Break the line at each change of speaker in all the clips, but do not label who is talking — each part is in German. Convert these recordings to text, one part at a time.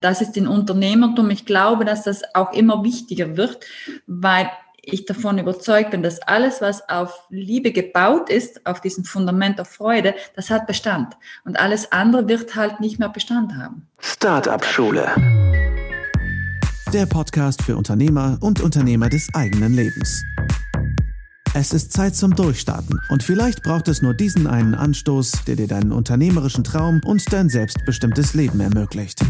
Das ist in Unternehmertum. Ich glaube, dass das auch immer wichtiger wird, weil ich davon überzeugt bin, dass alles, was auf Liebe gebaut ist, auf diesem Fundament der Freude, das hat Bestand. Und alles andere wird halt nicht mehr Bestand haben.
Startup Schule. Der Podcast für Unternehmer und Unternehmer des eigenen Lebens. Es ist Zeit zum Durchstarten und vielleicht braucht es nur diesen einen Anstoß, der dir deinen unternehmerischen Traum und dein selbstbestimmtes Leben ermöglicht.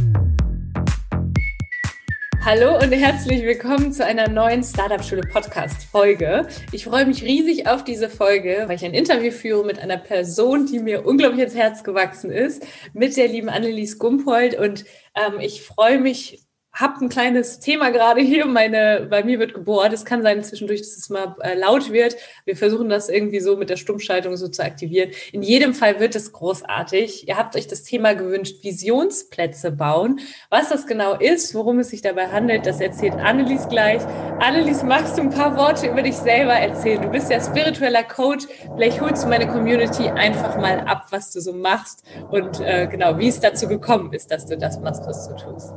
Hallo und herzlich willkommen zu einer neuen Startup Schule Podcast Folge. Ich freue mich riesig auf diese Folge, weil ich ein Interview führe mit einer Person, die mir unglaublich ins Herz gewachsen ist, mit der lieben Annelies Gumpold. Und ähm, ich freue mich habe ein kleines Thema gerade hier. Meine, bei mir wird gebohrt. Es kann sein zwischendurch, dass es mal äh, laut wird. Wir versuchen das irgendwie so mit der Stummschaltung so zu aktivieren. In jedem Fall wird es großartig. Ihr habt euch das Thema gewünscht, Visionsplätze bauen. Was das genau ist, worum es sich dabei handelt, das erzählt Annelies gleich. Annelies, magst du ein paar Worte über dich selber erzählen? Du bist ja spiritueller Coach. Vielleicht holst du meine Community einfach mal ab, was du so machst und äh, genau, wie es dazu gekommen ist, dass du das machst, was du tust.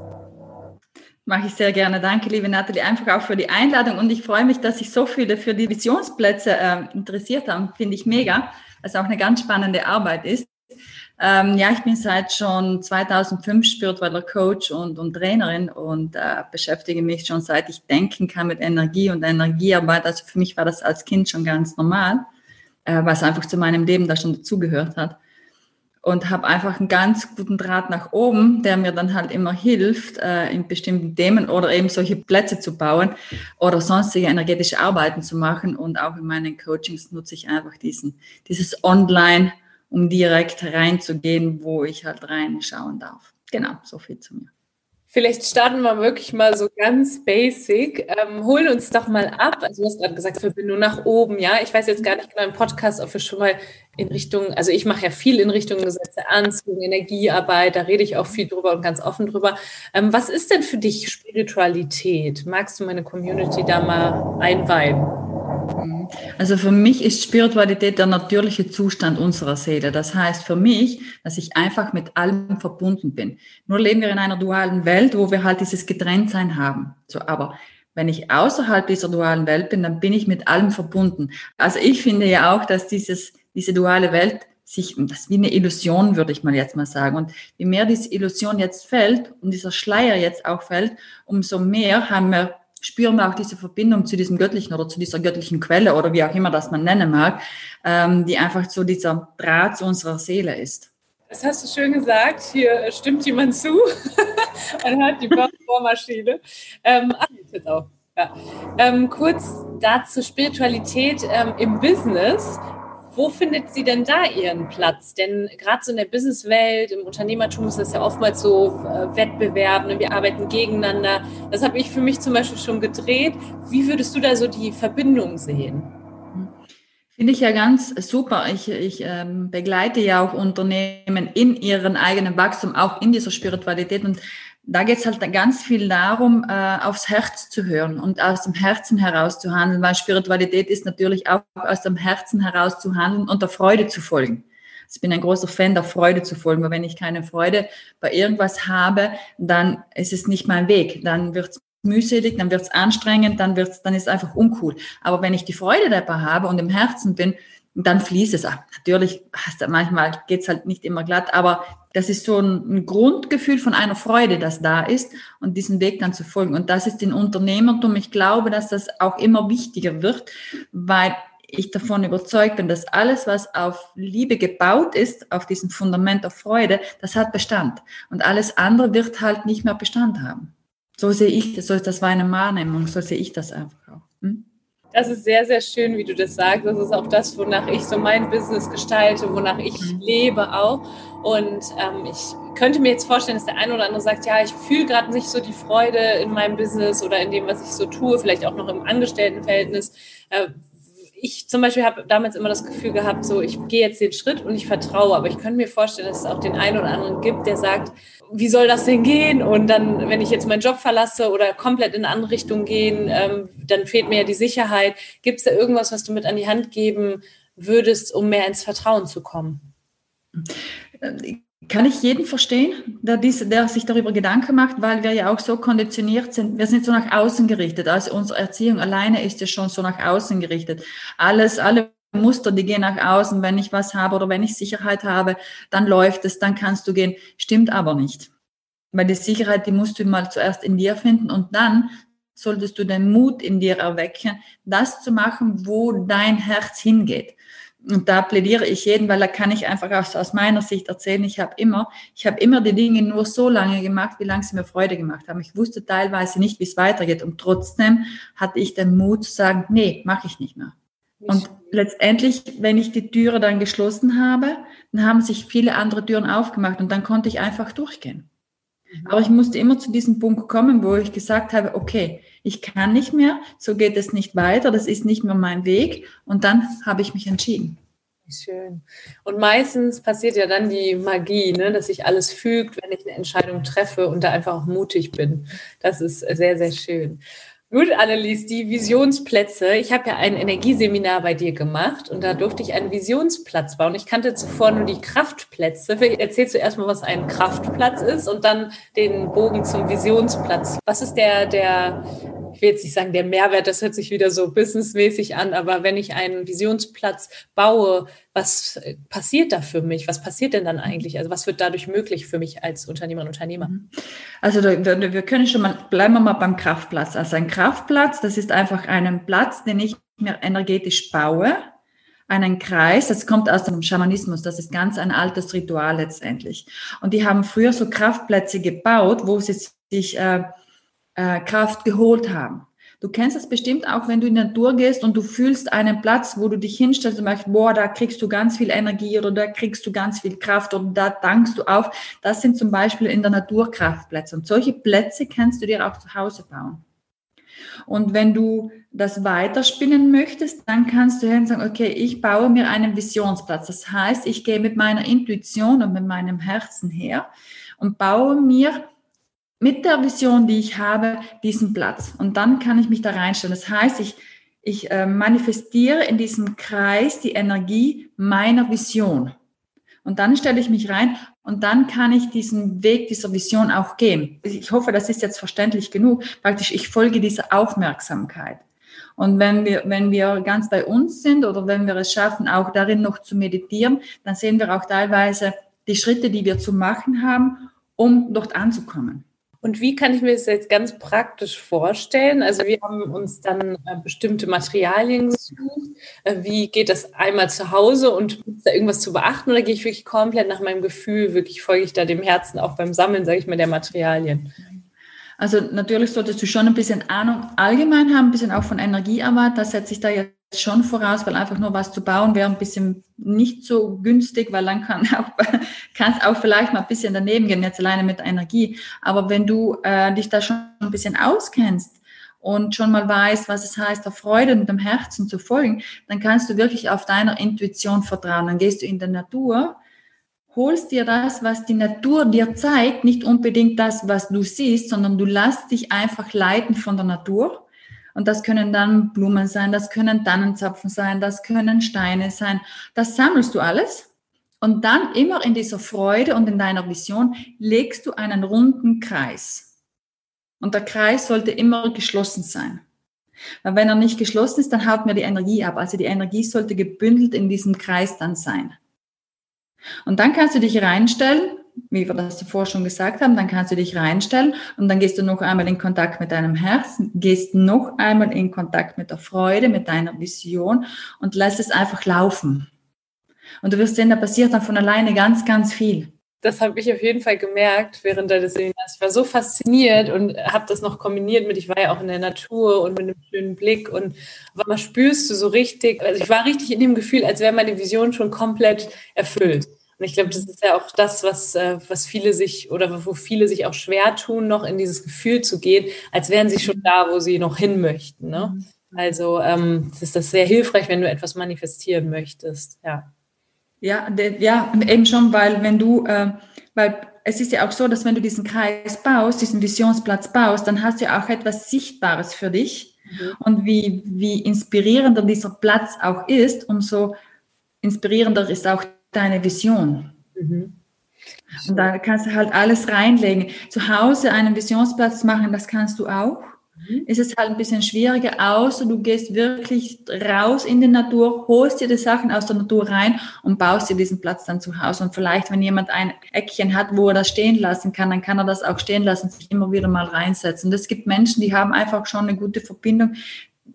Mache ich sehr gerne. Danke, liebe Nathalie, einfach auch für die Einladung. Und ich freue mich, dass sich so viele für die Visionsplätze äh, interessiert haben. Finde ich mega, was auch eine ganz spannende Arbeit ist. Ähm, ja, ich bin seit schon 2005 spiritueller Coach und, und Trainerin und äh, beschäftige mich schon seit ich denken kann mit Energie und Energiearbeit. Also für mich war das als Kind schon ganz normal, äh, was einfach zu meinem Leben da schon dazugehört hat und habe einfach einen ganz guten Draht nach oben, der mir dann halt immer hilft, äh, in bestimmten Themen oder eben solche Plätze zu bauen oder sonstige energetische Arbeiten zu machen. Und auch in meinen Coachings nutze ich einfach diesen, dieses Online, um direkt reinzugehen, wo ich halt reinschauen darf. Genau, so viel zu mir.
Vielleicht starten wir wirklich mal so ganz basic. Ähm, holen uns doch mal ab. Also du hast gerade gesagt, Verbindung nach oben, ja. Ich weiß jetzt gar nicht genau im Podcast, ob wir schon mal in Richtung, also ich mache ja viel in Richtung Gesetze Anziehung, Energiearbeit, da rede ich auch viel drüber und ganz offen drüber. Ähm, was ist denn für dich Spiritualität? Magst du meine Community da mal einweihen?
Also für mich ist Spiritualität der natürliche Zustand unserer Seele. Das heißt für mich, dass ich einfach mit allem verbunden bin. Nur leben wir in einer dualen Welt, wo wir halt dieses Getrenntsein haben. So, aber wenn ich außerhalb dieser dualen Welt bin, dann bin ich mit allem verbunden. Also ich finde ja auch, dass dieses, diese duale Welt sich, das ist wie eine Illusion, würde ich mal jetzt mal sagen. Und je mehr diese Illusion jetzt fällt und dieser Schleier jetzt auch fällt, umso mehr haben wir spüren wir auch diese Verbindung zu diesem Göttlichen oder zu dieser göttlichen Quelle oder wie auch immer das man nennen mag, ähm, die einfach so dieser Draht zu unserer Seele ist.
Das hast du schön gesagt. Hier stimmt jemand zu. Man hat die Bohrmaschine. Ähm, ach, jetzt auch. Ja. Ähm, kurz dazu Spiritualität ähm, im Business. Wo findet sie denn da ihren Platz? Denn gerade so in der Businesswelt, im Unternehmertum ist das ja oftmals so äh, Wettbewerben, ne? wir arbeiten gegeneinander. Das habe ich für mich zum Beispiel schon gedreht. Wie würdest du da so die Verbindung sehen?
Finde ich ja ganz super. Ich, ich ähm, begleite ja auch Unternehmen in ihren eigenen Wachstum, auch in dieser Spiritualität. Und da geht es halt ganz viel darum, äh, aufs Herz zu hören und aus dem Herzen heraus zu handeln, weil Spiritualität ist natürlich auch aus dem Herzen heraus zu handeln und der Freude zu folgen. Ich bin ein großer Fan der Freude zu folgen, weil wenn ich keine Freude bei irgendwas habe, dann ist es nicht mein Weg. Dann wird es mühselig, dann wird es anstrengend, dann wird's, dann ist es einfach uncool. Aber wenn ich die Freude dabei habe und im Herzen bin, dann fließt es ab. Natürlich, manchmal geht's halt nicht immer glatt, aber das ist so ein, Grundgefühl von einer Freude, das da ist und diesen Weg dann zu folgen. Und das ist in Unternehmertum. Ich glaube, dass das auch immer wichtiger wird, weil ich davon überzeugt bin, dass alles, was auf Liebe gebaut ist, auf diesem Fundament der Freude, das hat Bestand. Und alles andere wird halt nicht mehr Bestand haben. So sehe ich das, so ist das meine Wahrnehmung, so sehe ich das einfach auch. Hm?
Das ist sehr, sehr schön, wie du das sagst. Das ist auch das, wonach ich so mein Business gestalte, wonach ich mhm. lebe auch. Und ähm, ich könnte mir jetzt vorstellen, dass der eine oder andere sagt, ja, ich fühle gerade nicht so die Freude in meinem Business oder in dem, was ich so tue, vielleicht auch noch im Angestelltenverhältnis. Äh, ich zum Beispiel habe damals immer das Gefühl gehabt, so ich gehe jetzt den Schritt und ich vertraue, aber ich könnte mir vorstellen, dass es auch den einen oder anderen gibt, der sagt, wie soll das denn gehen? Und dann, wenn ich jetzt meinen Job verlasse oder komplett in eine andere Richtung gehen, ähm, dann fehlt mir ja die Sicherheit. Gibt es da irgendwas, was du mit an die Hand geben würdest, um mehr ins Vertrauen zu kommen?
Kann ich jeden verstehen, der, dies, der sich darüber Gedanken macht, weil wir ja auch so konditioniert sind. Wir sind so nach außen gerichtet. Also unsere Erziehung alleine ist ja schon so nach außen gerichtet. Alles, alle Muster, die gehen nach außen. Wenn ich was habe oder wenn ich Sicherheit habe, dann läuft es, dann kannst du gehen. Stimmt aber nicht. Weil die Sicherheit, die musst du mal zuerst in dir finden und dann solltest du den Mut in dir erwecken, das zu machen, wo dein Herz hingeht. Und da plädiere ich jeden, weil da kann ich einfach aus, aus meiner Sicht erzählen, ich habe immer, ich habe immer die Dinge nur so lange gemacht, wie lange sie mir Freude gemacht haben. Ich wusste teilweise nicht, wie es weitergeht. Und trotzdem hatte ich den Mut zu sagen, nee, mache ich nicht mehr. Und letztendlich, wenn ich die Türe dann geschlossen habe, dann haben sich viele andere Türen aufgemacht und dann konnte ich einfach durchgehen. Mhm. Aber ich musste immer zu diesem Punkt kommen, wo ich gesagt habe, okay, ich kann nicht mehr, so geht es nicht weiter, das ist nicht mehr mein Weg. Und dann habe ich mich entschieden.
Schön. Und meistens passiert ja dann die Magie, ne, dass sich alles fügt, wenn ich eine Entscheidung treffe und da einfach auch mutig bin. Das ist sehr, sehr schön. Gut, Annelies, die Visionsplätze. Ich habe ja ein Energieseminar bei dir gemacht und da durfte ich einen Visionsplatz bauen. Ich kannte zuvor nur die Kraftplätze. Erzählst du erstmal, was ein Kraftplatz ist und dann den Bogen zum Visionsplatz. Was ist der, der ich will jetzt nicht sagen, der Mehrwert, das hört sich wieder so businessmäßig an, aber wenn ich einen Visionsplatz baue, was passiert da für mich? Was passiert denn dann eigentlich? Also was wird dadurch möglich für mich als Unternehmerin und Unternehmer? Mhm.
Also wir können schon mal, bleiben wir mal beim Kraftplatz. Also ein Kraftplatz, das ist einfach ein Platz, den ich mir energetisch baue, einen Kreis, das kommt aus dem Schamanismus, das ist ganz ein altes Ritual letztendlich. Und die haben früher so Kraftplätze gebaut, wo sie sich äh, äh, Kraft geholt haben. Du kennst das bestimmt auch, wenn du in die Natur gehst und du fühlst einen Platz, wo du dich hinstellst und merkst, boah, da kriegst du ganz viel Energie oder da kriegst du ganz viel Kraft oder da dankst du auf. Das sind zum Beispiel in der Natur Kraftplätze. Und solche Plätze kannst du dir auch zu Hause bauen. Und wenn du das weiterspinnen möchtest, dann kannst du sagen, okay, ich baue mir einen Visionsplatz. Das heißt, ich gehe mit meiner Intuition und mit meinem Herzen her und baue mir mit der Vision, die ich habe, diesen Platz. Und dann kann ich mich da reinstellen. Das heißt, ich, ich äh, manifestiere in diesem Kreis die Energie meiner Vision. Und dann stelle ich mich rein und dann kann ich diesen Weg dieser Vision auch gehen. Ich hoffe, das ist jetzt verständlich genug. Praktisch, ich folge dieser Aufmerksamkeit. Und wenn wir, wenn wir ganz bei uns sind oder wenn wir es schaffen, auch darin noch zu meditieren, dann sehen wir auch teilweise die Schritte, die wir zu machen haben, um dort anzukommen.
Und wie kann ich mir das jetzt ganz praktisch vorstellen? Also wir haben uns dann äh, bestimmte Materialien gesucht. Äh, wie geht das einmal zu Hause und ist da irgendwas zu beachten oder gehe ich wirklich komplett nach meinem Gefühl, wirklich folge ich da dem Herzen auch beim Sammeln, sage ich mal, der Materialien?
Also natürlich solltest du schon ein bisschen Ahnung allgemein haben, ein bisschen auch von Energiearbeit. Da setze ich da jetzt schon voraus, weil einfach nur was zu bauen wäre ein bisschen nicht so günstig, weil dann kann auch, kann es auch vielleicht mal ein bisschen daneben gehen, jetzt alleine mit Energie. Aber wenn du äh, dich da schon ein bisschen auskennst und schon mal weißt, was es heißt, der Freude und dem Herzen zu folgen, dann kannst du wirklich auf deiner Intuition vertrauen. Dann gehst du in der Natur, holst dir das, was die Natur dir zeigt, nicht unbedingt das, was du siehst, sondern du lässt dich einfach leiten von der Natur und das können dann Blumen sein, das können Tannenzapfen sein, das können Steine sein. Das sammelst du alles. Und dann immer in dieser Freude und in deiner Vision legst du einen runden Kreis. Und der Kreis sollte immer geschlossen sein. Weil wenn er nicht geschlossen ist, dann haut mir die Energie ab. Also die Energie sollte gebündelt in diesem Kreis dann sein. Und dann kannst du dich reinstellen wie wir das zuvor schon gesagt haben, dann kannst du dich reinstellen und dann gehst du noch einmal in Kontakt mit deinem Herzen, gehst noch einmal in Kontakt mit der Freude, mit deiner Vision und lässt es einfach laufen. Und du wirst sehen, da passiert dann von alleine ganz, ganz viel.
Das habe ich auf jeden Fall gemerkt während deines Seminars. Ich war so fasziniert und habe das noch kombiniert mit, ich war ja auch in der Natur und mit einem schönen Blick und einmal spürst du so richtig, also ich war richtig in dem Gefühl, als wäre meine Vision schon komplett erfüllt. Und ich glaube, das ist ja auch das, was, äh, was viele sich oder wo viele sich auch schwer tun, noch in dieses Gefühl zu gehen, als wären sie schon da, wo sie noch hin möchten. Ne? Mhm. Also ähm, ist das sehr hilfreich, wenn du etwas manifestieren möchtest. Ja.
Ja, ja, eben schon, weil wenn du, äh, weil es ist ja auch so, dass wenn du diesen Kreis baust, diesen Visionsplatz baust, dann hast du ja auch etwas Sichtbares für dich. Mhm. Und wie, wie inspirierender dieser Platz auch ist, umso inspirierender ist auch deine Vision. Mhm. Und da kannst du halt alles reinlegen. Zu Hause einen Visionsplatz machen, das kannst du auch. Mhm. Ist es halt ein bisschen schwieriger, außer du gehst wirklich raus in die Natur, holst dir die Sachen aus der Natur rein und baust dir diesen Platz dann zu Hause. Und vielleicht, wenn jemand ein Eckchen hat, wo er das stehen lassen kann, dann kann er das auch stehen lassen, sich immer wieder mal reinsetzen. Und es gibt Menschen, die haben einfach schon eine gute Verbindung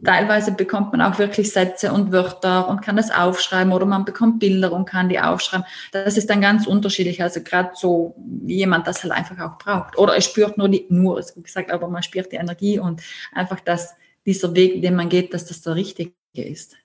teilweise bekommt man auch wirklich Sätze und Wörter und kann das aufschreiben oder man bekommt Bilder und kann die aufschreiben. Das ist dann ganz unterschiedlich. Also gerade so jemand, das halt einfach auch braucht. Oder es spürt nur die, nur ist gesagt, aber man spürt die Energie und einfach, dass dieser Weg, den man geht, dass das der richtige ist.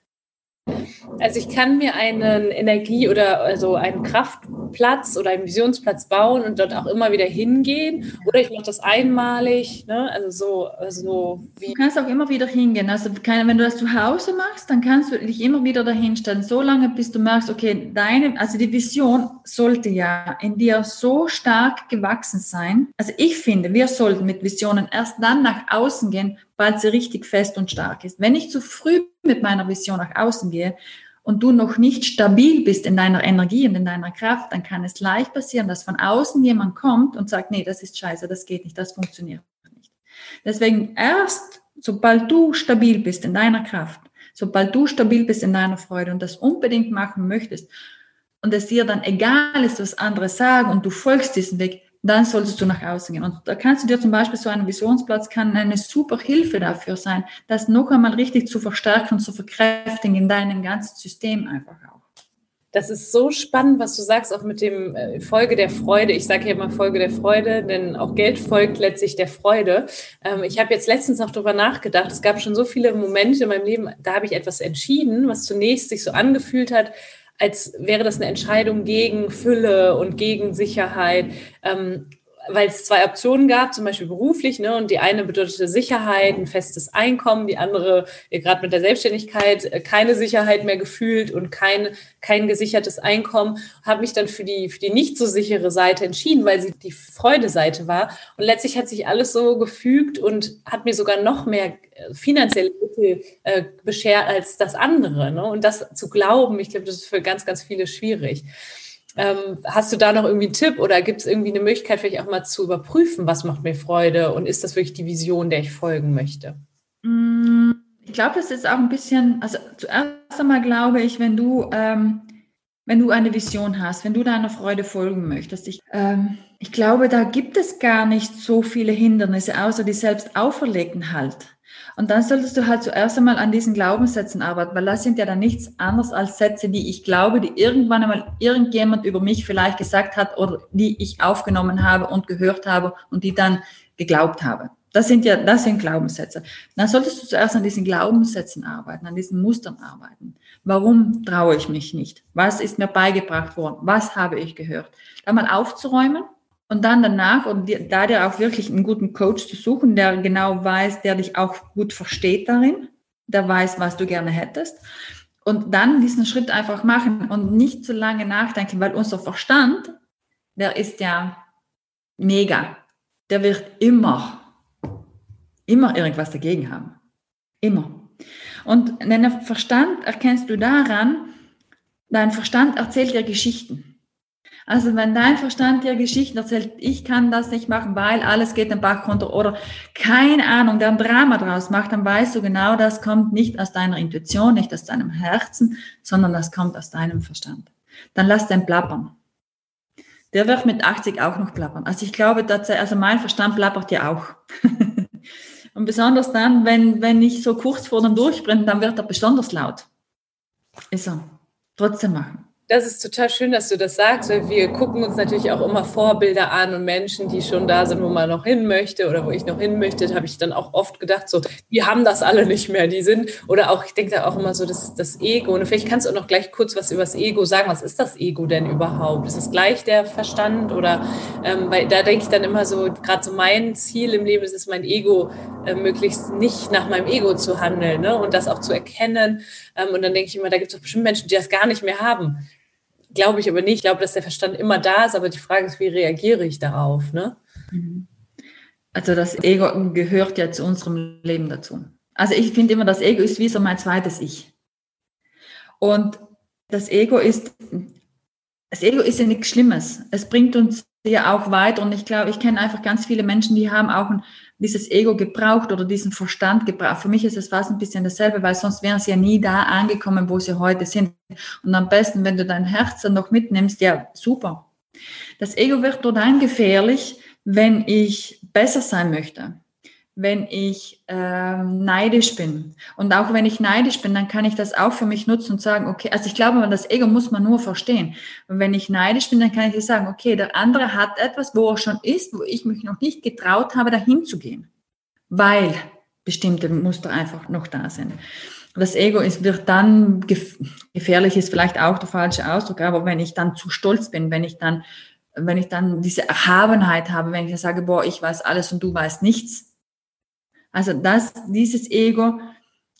Also ich kann mir einen Energie- oder also einen Kraftplatz oder einen Visionsplatz bauen und dort auch immer wieder hingehen. Oder ich mache das einmalig, ne? also so, also
wie. Du kannst auch immer wieder hingehen. Also wenn du das zu Hause machst, dann kannst du dich immer wieder dahin stellen, so lange, bis du merkst, okay, deine, also die Vision sollte ja in dir so stark gewachsen sein. Also ich finde, wir sollten mit Visionen erst dann nach außen gehen, weil sie richtig fest und stark ist. Wenn ich zu früh mit meiner Vision nach außen gehe und du noch nicht stabil bist in deiner Energie und in deiner Kraft, dann kann es leicht passieren, dass von außen jemand kommt und sagt, nee, das ist scheiße, das geht nicht, das funktioniert nicht. Deswegen erst, sobald du stabil bist in deiner Kraft, sobald du stabil bist in deiner Freude und das unbedingt machen möchtest und es dir dann egal ist, was andere sagen und du folgst diesem Weg, dann solltest du nach außen gehen. Und da kannst du dir zum Beispiel so einen Visionsplatz kann eine super Hilfe dafür sein, das noch einmal richtig zu verstärken und zu verkräftigen in deinem ganzen System einfach auch.
Das ist so spannend, was du sagst, auch mit dem äh, Folge der Freude. Ich sage ja immer Folge der Freude, denn auch Geld folgt letztlich der Freude. Ähm, ich habe jetzt letztens noch darüber nachgedacht. Es gab schon so viele Momente in meinem Leben, da habe ich etwas entschieden, was zunächst sich so angefühlt hat, als wäre das eine Entscheidung gegen Fülle und gegen Sicherheit. Ähm, weil es zwei Optionen gab, zum Beispiel beruflich, ne, und die eine bedeutete Sicherheit, ein festes Einkommen, die andere, gerade mit der Selbstständigkeit, äh, keine Sicherheit mehr gefühlt und kein, kein gesichertes Einkommen, habe mich dann für die, für die nicht so sichere Seite entschieden, weil sie die Freudeseite war. Und letztlich hat sich alles so gefügt und hat mir sogar noch mehr äh, finanzielle Mittel äh, beschert als das andere. Ne? Und das zu glauben, ich glaube, das ist für ganz, ganz viele schwierig. Ähm, hast du da noch irgendwie einen Tipp oder gibt es irgendwie eine Möglichkeit, vielleicht auch mal zu überprüfen, was macht mir Freude und ist das wirklich die Vision, der ich folgen möchte?
Mm, ich glaube, das ist auch ein bisschen, also zuerst einmal glaube ich, wenn du, ähm, wenn du eine Vision hast, wenn du deiner Freude folgen möchtest, ich, ähm, ich glaube, da gibt es gar nicht so viele Hindernisse, außer die selbst auferlegten halt. Und dann solltest du halt zuerst einmal an diesen Glaubenssätzen arbeiten, weil das sind ja dann nichts anderes als Sätze, die ich glaube, die irgendwann einmal irgendjemand über mich vielleicht gesagt hat oder die ich aufgenommen habe und gehört habe und die dann geglaubt habe. Das sind ja, das sind Glaubenssätze. Dann solltest du zuerst an diesen Glaubenssätzen arbeiten, an diesen Mustern arbeiten. Warum traue ich mich nicht? Was ist mir beigebracht worden? Was habe ich gehört? Da mal aufzuräumen und dann danach, und da dir auch wirklich einen guten Coach zu suchen, der genau weiß, der dich auch gut versteht darin, der weiß, was du gerne hättest. Und dann diesen Schritt einfach machen und nicht zu lange nachdenken, weil unser Verstand, der ist ja mega. Der wird immer, immer irgendwas dagegen haben. Immer. Und den Verstand erkennst du daran, dein Verstand erzählt dir Geschichten. Also wenn dein Verstand dir Geschichten erzählt, ich kann das nicht machen, weil alles geht den Bach runter oder keine Ahnung, der ein Drama draus macht, dann weißt du genau, das kommt nicht aus deiner Intuition, nicht aus deinem Herzen, sondern das kommt aus deinem Verstand. Dann lass den plappern. Der wird mit 80 auch noch plappern. Also ich glaube, dass, also mein Verstand plappert ja auch. Und besonders dann, wenn, wenn ich so kurz vor dem Durchbrennen, dann wird er besonders laut. Ist er. Trotzdem machen.
Das ist total schön, dass du das sagst, weil wir gucken uns natürlich auch immer Vorbilder an und Menschen, die schon da sind, wo man noch hin möchte oder wo ich noch hin möchte, habe ich dann auch oft gedacht, so, die haben das alle nicht mehr, die sind, oder auch, ich denke da auch immer so, das, das Ego. Und vielleicht kannst du auch noch gleich kurz was über das Ego sagen. Was ist das Ego denn überhaupt? Ist es gleich der Verstand oder, ähm, weil da denke ich dann immer so, gerade so mein Ziel im Leben ist es, mein Ego äh, möglichst nicht nach meinem Ego zu handeln ne? und das auch zu erkennen. Ähm, und dann denke ich immer, da gibt es doch bestimmt Menschen, die das gar nicht mehr haben. Glaube ich aber nicht. Ich glaube, dass der Verstand immer da ist, aber die Frage ist, wie reagiere ich darauf? Ne?
Mhm. Also das Ego gehört ja zu unserem Leben dazu. Also ich finde immer, das Ego ist wie so mein zweites Ich. Und das Ego ist das Ego ist ja nichts Schlimmes. Es bringt uns ja auch weiter. Und ich glaube, ich kenne einfach ganz viele Menschen, die haben auch ein, dieses Ego gebraucht oder diesen Verstand gebraucht. Für mich ist es fast ein bisschen dasselbe, weil sonst wären sie ja nie da angekommen, wo sie heute sind. Und am besten, wenn du dein Herz dann noch mitnimmst, ja, super. Das Ego wird nur dann gefährlich, wenn ich besser sein möchte wenn ich ähm, neidisch bin. Und auch wenn ich neidisch bin, dann kann ich das auch für mich nutzen und sagen, okay, also ich glaube, das Ego muss man nur verstehen. Und wenn ich neidisch bin, dann kann ich sagen, okay, der andere hat etwas, wo er schon ist, wo ich mich noch nicht getraut habe, dahin zu gehen. Weil bestimmte Muster einfach noch da sind. Das Ego ist, wird dann gefährlich, ist vielleicht auch der falsche Ausdruck, aber wenn ich dann zu stolz bin, wenn ich dann, wenn ich dann diese Erhabenheit habe, wenn ich sage, boah, ich weiß alles und du weißt nichts, also das, dieses Ego,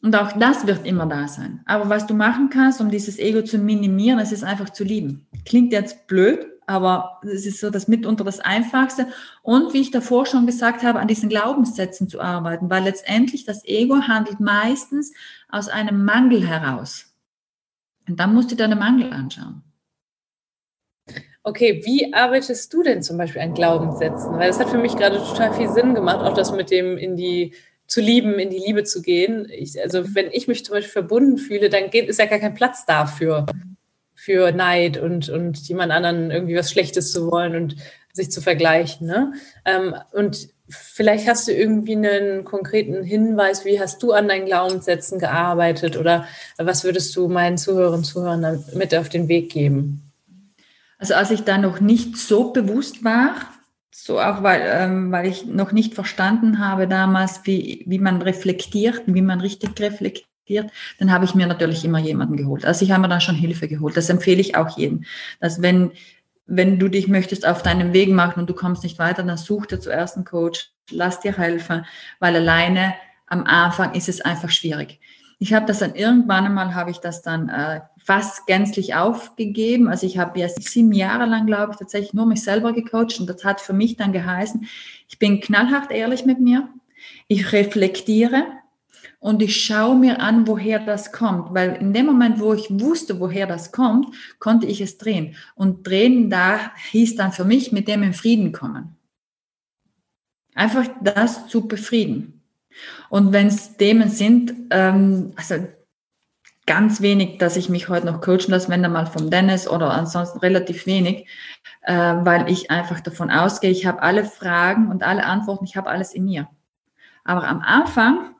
und auch das wird immer da sein. Aber was du machen kannst, um dieses Ego zu minimieren, es ist einfach zu lieben. Klingt jetzt blöd, aber es ist so das mitunter das Einfachste. Und wie ich davor schon gesagt habe, an diesen Glaubenssätzen zu arbeiten, weil letztendlich das Ego handelt meistens aus einem Mangel heraus. Und dann musst du dir den Mangel anschauen.
Okay, wie arbeitest du denn zum Beispiel an Glaubenssätzen? Weil das hat für mich gerade total viel Sinn gemacht, auch das mit dem in die zu lieben, in die Liebe zu gehen. Ich, also wenn ich mich zum Beispiel verbunden fühle, dann geht, ist ja gar kein Platz dafür, für Neid und, und jemand anderen irgendwie was Schlechtes zu wollen und sich zu vergleichen. Ne? Ähm, und vielleicht hast du irgendwie einen konkreten Hinweis, wie hast du an deinen Glaubenssätzen gearbeitet oder was würdest du meinen Zuhörern und Zuhörern mit auf den Weg geben?
Also als ich da noch nicht so bewusst war, so auch weil, ähm, weil ich noch nicht verstanden habe damals, wie, wie man reflektiert, wie man richtig reflektiert, dann habe ich mir natürlich immer jemanden geholt. Also ich habe mir dann schon Hilfe geholt. Das empfehle ich auch jedem, dass wenn, wenn du dich möchtest auf deinem Weg machen und du kommst nicht weiter, dann such dir zuerst einen Coach, lass dir helfen, weil alleine am Anfang ist es einfach schwierig. Ich habe das dann irgendwann einmal, habe ich das dann äh, fast gänzlich aufgegeben. Also ich habe ja sieben Jahre lang, glaube ich, tatsächlich nur mich selber gecoacht und das hat für mich dann geheißen, ich bin knallhart ehrlich mit mir, ich reflektiere und ich schaue mir an, woher das kommt, weil in dem Moment, wo ich wusste, woher das kommt, konnte ich es drehen. Und drehen da hieß dann für mich mit dem in Frieden kommen. Einfach das zu befrieden. Und wenn es Themen sind, ähm, also ganz wenig, dass ich mich heute noch coachen lasse, wenn dann mal vom Dennis oder ansonsten relativ wenig, äh, weil ich einfach davon ausgehe, ich habe alle Fragen und alle Antworten, ich habe alles in mir. Aber am Anfang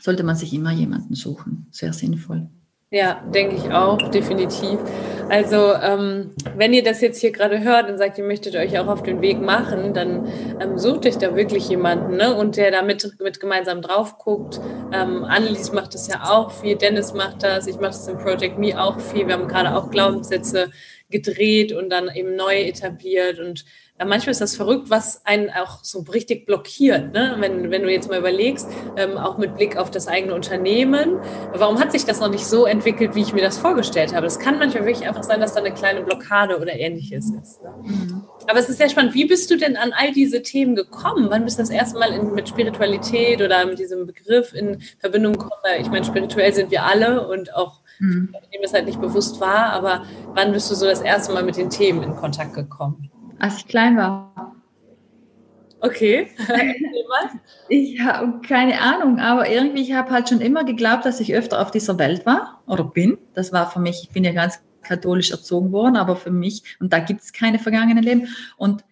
sollte man sich immer jemanden suchen. Sehr sinnvoll.
Ja, denke ich auch, definitiv. Also, ähm, wenn ihr das jetzt hier gerade hört und sagt, ihr möchtet euch auch auf den Weg machen, dann ähm, sucht euch da wirklich jemanden ne? und der da mit, mit gemeinsam drauf guckt. Ähm, Annelies macht das ja auch viel, Dennis macht das, ich mache das im Project Me auch viel. Wir haben gerade auch Glaubenssätze gedreht und dann eben neu etabliert und manchmal ist das verrückt, was einen auch so richtig blockiert. Ne? Wenn, wenn du jetzt mal überlegst, ähm, auch mit Blick auf das eigene Unternehmen, warum hat sich das noch nicht so entwickelt, wie ich mir das vorgestellt habe? Es kann manchmal wirklich einfach sein, dass da eine kleine Blockade oder ähnliches ist. Ne? Mhm. Aber es ist sehr spannend. Wie bist du denn an all diese Themen gekommen? Wann bist du das erste Mal in, mit Spiritualität oder mit diesem Begriff in Verbindung gekommen? Ich meine, spirituell sind wir alle und auch mhm. dem es halt nicht bewusst war, aber wann bist du so das erste Mal mit den Themen in Kontakt gekommen?
Als ich klein war.
Okay.
ich habe keine Ahnung, aber irgendwie, ich habe halt schon immer geglaubt, dass ich öfter auf dieser Welt war oder bin. Das war für mich, ich bin ja ganz katholisch erzogen worden, aber für mich, und da gibt es keine vergangenen Leben. Und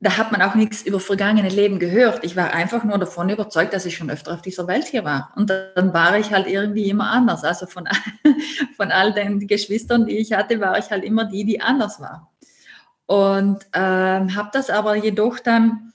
da hat man auch nichts über vergangene Leben gehört. Ich war einfach nur davon überzeugt, dass ich schon öfter auf dieser Welt hier war. Und dann war ich halt irgendwie immer anders. Also von, von all den Geschwistern, die ich hatte, war ich halt immer die, die anders war. Und ähm, habe das aber jedoch dann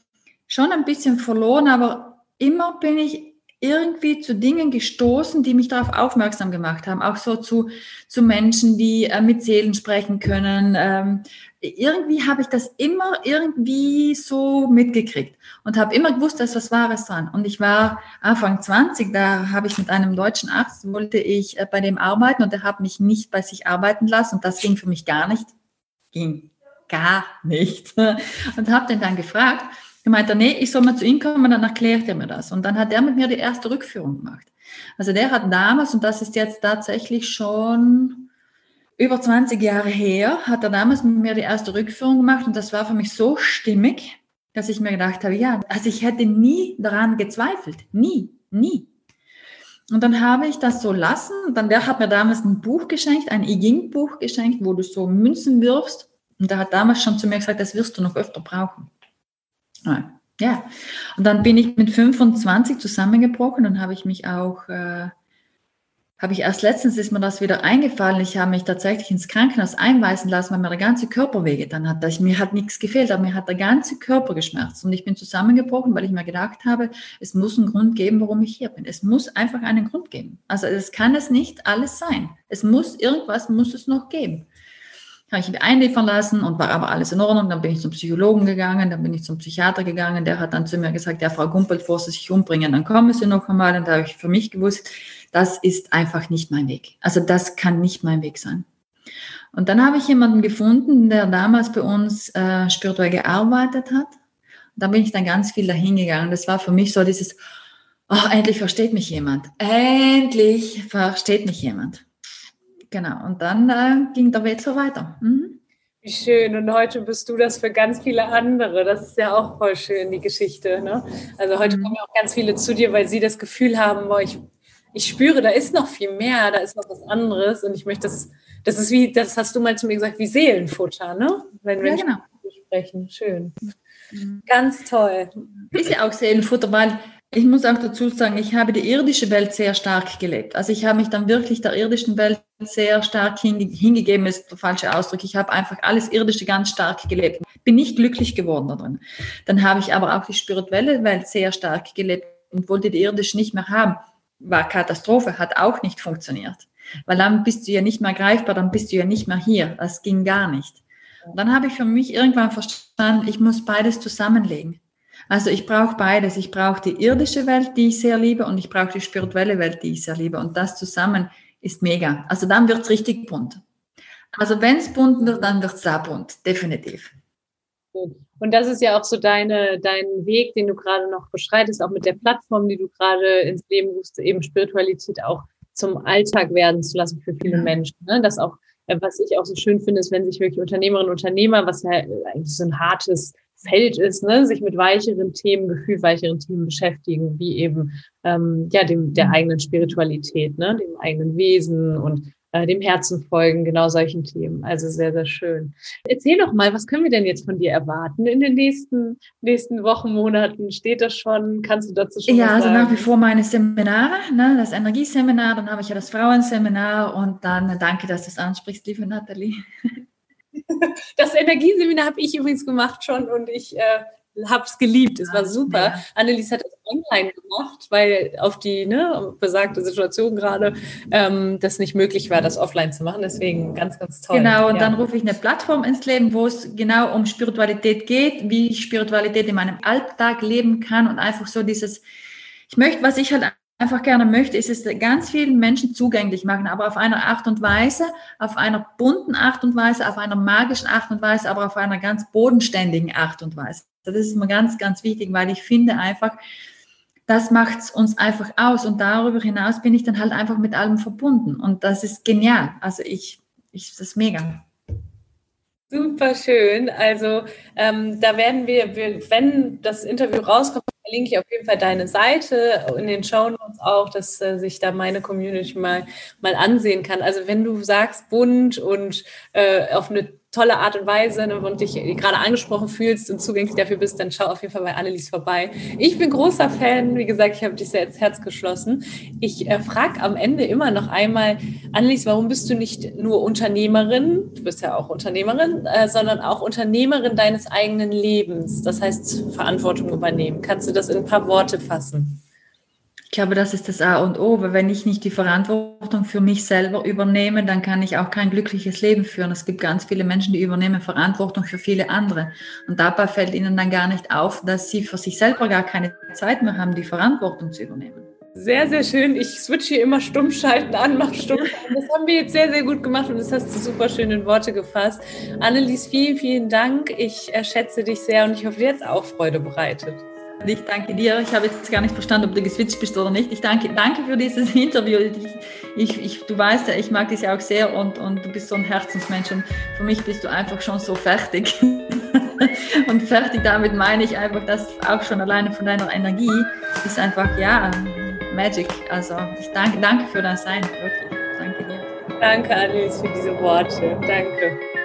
schon ein bisschen verloren, aber immer bin ich irgendwie zu Dingen gestoßen, die mich darauf aufmerksam gemacht haben, auch so zu, zu Menschen, die äh, mit Seelen sprechen können. Ähm, irgendwie habe ich das immer irgendwie so mitgekriegt und habe immer gewusst, dass was Wahres dran. Und ich war Anfang 20, da habe ich mit einem deutschen Arzt, wollte ich äh, bei dem arbeiten und er hat mich nicht bei sich arbeiten lassen und das ging für mich gar nicht. Ging gar nicht. Und habe den dann gefragt. Er meinte, nee, ich soll mal zu ihm kommen, dann erklärt er mir das. Und dann hat er mit mir die erste Rückführung gemacht. Also der hat damals, und das ist jetzt tatsächlich schon über 20 Jahre her, hat er damals mit mir die erste Rückführung gemacht und das war für mich so stimmig, dass ich mir gedacht habe, ja, also ich hätte nie daran gezweifelt. Nie, nie. Und dann habe ich das so lassen. Dann der hat mir damals ein Buch geschenkt, ein I Ching-Buch geschenkt, wo du so Münzen wirfst. Und der hat damals schon zu mir gesagt, das wirst du noch öfter brauchen. Ja. Und dann bin ich mit 25 zusammengebrochen und habe ich mich auch äh, habe ich erst letztens ist mir das wieder eingefallen. Ich habe mich tatsächlich ins Krankenhaus einweisen lassen, weil mir der ganze Körper wehgetan hat. Ich, mir hat nichts gefehlt, aber mir hat der ganze Körper geschmerzt. Und ich bin zusammengebrochen, weil ich mir gedacht habe, es muss einen Grund geben, warum ich hier bin. Es muss einfach einen Grund geben. Also es kann es nicht alles sein. Es muss irgendwas, muss es noch geben. Habe ich mich einliefern lassen und war aber alles in Ordnung. Dann bin ich zum Psychologen gegangen, dann bin ich zum Psychiater gegangen. Der hat dann zu mir gesagt, ja, Frau Gumpel, bevor Sie sich umbringen, dann kommen Sie noch einmal. Und da habe ich für mich gewusst, das ist einfach nicht mein Weg. Also das kann nicht mein Weg sein. Und dann habe ich jemanden gefunden, der damals bei uns äh, spirituell gearbeitet hat. Und da bin ich dann ganz viel dahin gegangen. Das war für mich so dieses, oh, endlich versteht mich jemand. Endlich versteht mich jemand. Genau. Und dann äh, ging der Weg so weiter. Mhm.
Wie schön. Und heute bist du das für ganz viele andere. Das ist ja auch voll schön, die Geschichte. Ne? Also heute mhm. kommen ja auch ganz viele zu dir, weil sie das Gefühl haben, boah, ich ich spüre, da ist noch viel mehr, da ist noch was anderes und ich möchte das, das ist wie, das hast du mal zu mir gesagt, wie Seelenfutter, ne? Wenn wir ja, genau. sprechen. Schön. Mhm. Ganz toll.
Ist ja auch Seelenfutter, weil ich muss auch dazu sagen, ich habe die irdische Welt sehr stark gelebt. Also ich habe mich dann wirklich der irdischen Welt sehr stark hingegeben, ist der falsche Ausdruck. Ich habe einfach alles Irdische ganz stark gelebt. Bin nicht glücklich geworden darin. Dann habe ich aber auch die spirituelle Welt sehr stark gelebt und wollte die irdische nicht mehr haben war Katastrophe, hat auch nicht funktioniert. Weil dann bist du ja nicht mehr greifbar, dann bist du ja nicht mehr hier. Das ging gar nicht. Und dann habe ich für mich irgendwann verstanden, ich muss beides zusammenlegen. Also ich brauche beides. Ich brauche die irdische Welt, die ich sehr liebe, und ich brauche die spirituelle Welt, die ich sehr liebe. Und das zusammen ist mega. Also dann wird es richtig bunt. Also wenn es bunt wird, dann wird es da bunt, definitiv.
Und das ist ja auch so deine, dein Weg, den du gerade noch beschreitest, auch mit der Plattform, die du gerade ins Leben rufst, eben Spiritualität auch zum Alltag werden zu lassen für viele ja. Menschen. Ne? Das auch, äh, was ich auch so schön finde, ist, wenn sich wirklich Unternehmerinnen und Unternehmer, was ja eigentlich so ein hartes Feld ist, ne, sich mit weicheren Themen, gefühlweicheren Themen beschäftigen, wie eben ähm, ja dem der eigenen Spiritualität, ne, dem eigenen Wesen und äh, dem Herzen folgen, genau solchen Themen. Also sehr, sehr schön. Erzähl doch mal, was können wir denn jetzt von dir erwarten in den nächsten, nächsten Wochen, Monaten? Steht das schon? Kannst du dazu schon
Ja, also nach wie vor meine Seminare, ne, das Energieseminar, dann habe ich ja das Frauenseminar und dann danke, dass du es ansprichst, liebe Nathalie.
Das Energieseminar habe ich übrigens gemacht schon und ich äh, habe es geliebt. Es war super. Ja. Annelies hat es online gemacht, weil auf die ne, besagte Situation gerade ähm, das nicht möglich war, das offline zu machen. Deswegen ganz, ganz toll.
Genau, und ja. dann rufe ich eine Plattform ins Leben, wo es genau um Spiritualität geht, wie ich Spiritualität in meinem Alltag leben kann und einfach so dieses, ich möchte, was ich halt einfach gerne möchte, ist es ganz vielen Menschen zugänglich machen, aber auf einer Art und Weise, auf einer bunten Art und Weise, auf einer magischen Art und Weise, aber auf einer ganz bodenständigen Art und Weise. Das ist mir ganz, ganz wichtig, weil ich finde einfach, das macht uns einfach aus. Und darüber hinaus bin ich dann halt einfach mit allem verbunden. Und das ist genial. Also ich, ich das ist mega.
Super schön. Also ähm, da werden wir, wir, wenn das Interview rauskommt, verlinke ich auf jeden Fall deine Seite in den Show Notes auch, dass äh, sich da meine Community mal, mal ansehen kann. Also wenn du sagst bunt und äh, auf eine tolle Art und Weise ne, und dich gerade angesprochen fühlst und zugänglich dafür bist, dann schau auf jeden Fall bei Annelies vorbei. Ich bin großer Fan, wie gesagt, ich habe dich sehr ins Herz geschlossen. Ich äh, frage am Ende immer noch einmal, Annelies, warum bist du nicht nur Unternehmerin, du bist ja auch Unternehmerin, äh, sondern auch Unternehmerin deines eigenen Lebens, das heißt Verantwortung übernehmen. Kannst du das in ein paar Worte fassen?
Ich glaube, das ist das A und O, weil wenn ich nicht die Verantwortung für mich selber übernehme, dann kann ich auch kein glückliches Leben führen. Es gibt ganz viele Menschen, die übernehmen Verantwortung für viele andere. Und dabei fällt ihnen dann gar nicht auf, dass sie für sich selber gar keine Zeit mehr haben, die Verantwortung zu übernehmen.
Sehr, sehr schön. Ich switche hier immer Stummschalten an, mach Stummschalten. Das haben wir jetzt sehr, sehr gut gemacht und das hast du super schön in Worte gefasst. Annelies, vielen, vielen Dank. Ich schätze dich sehr und ich hoffe, dir hat es auch Freude bereitet.
Ich danke dir. Ich habe jetzt gar nicht verstanden, ob du geswitcht bist oder nicht. Ich danke, danke für dieses Interview. Ich, ich, ich, du weißt ja, ich mag dich ja auch sehr und, und du bist so ein Herzensmensch und für mich bist du einfach schon so fertig. und fertig damit meine ich einfach, dass auch schon alleine von deiner Energie ist einfach, ja, Magic. Also ich danke, danke für dein Sein, wirklich. Danke dir.
Danke, Alice, für diese Worte. Danke.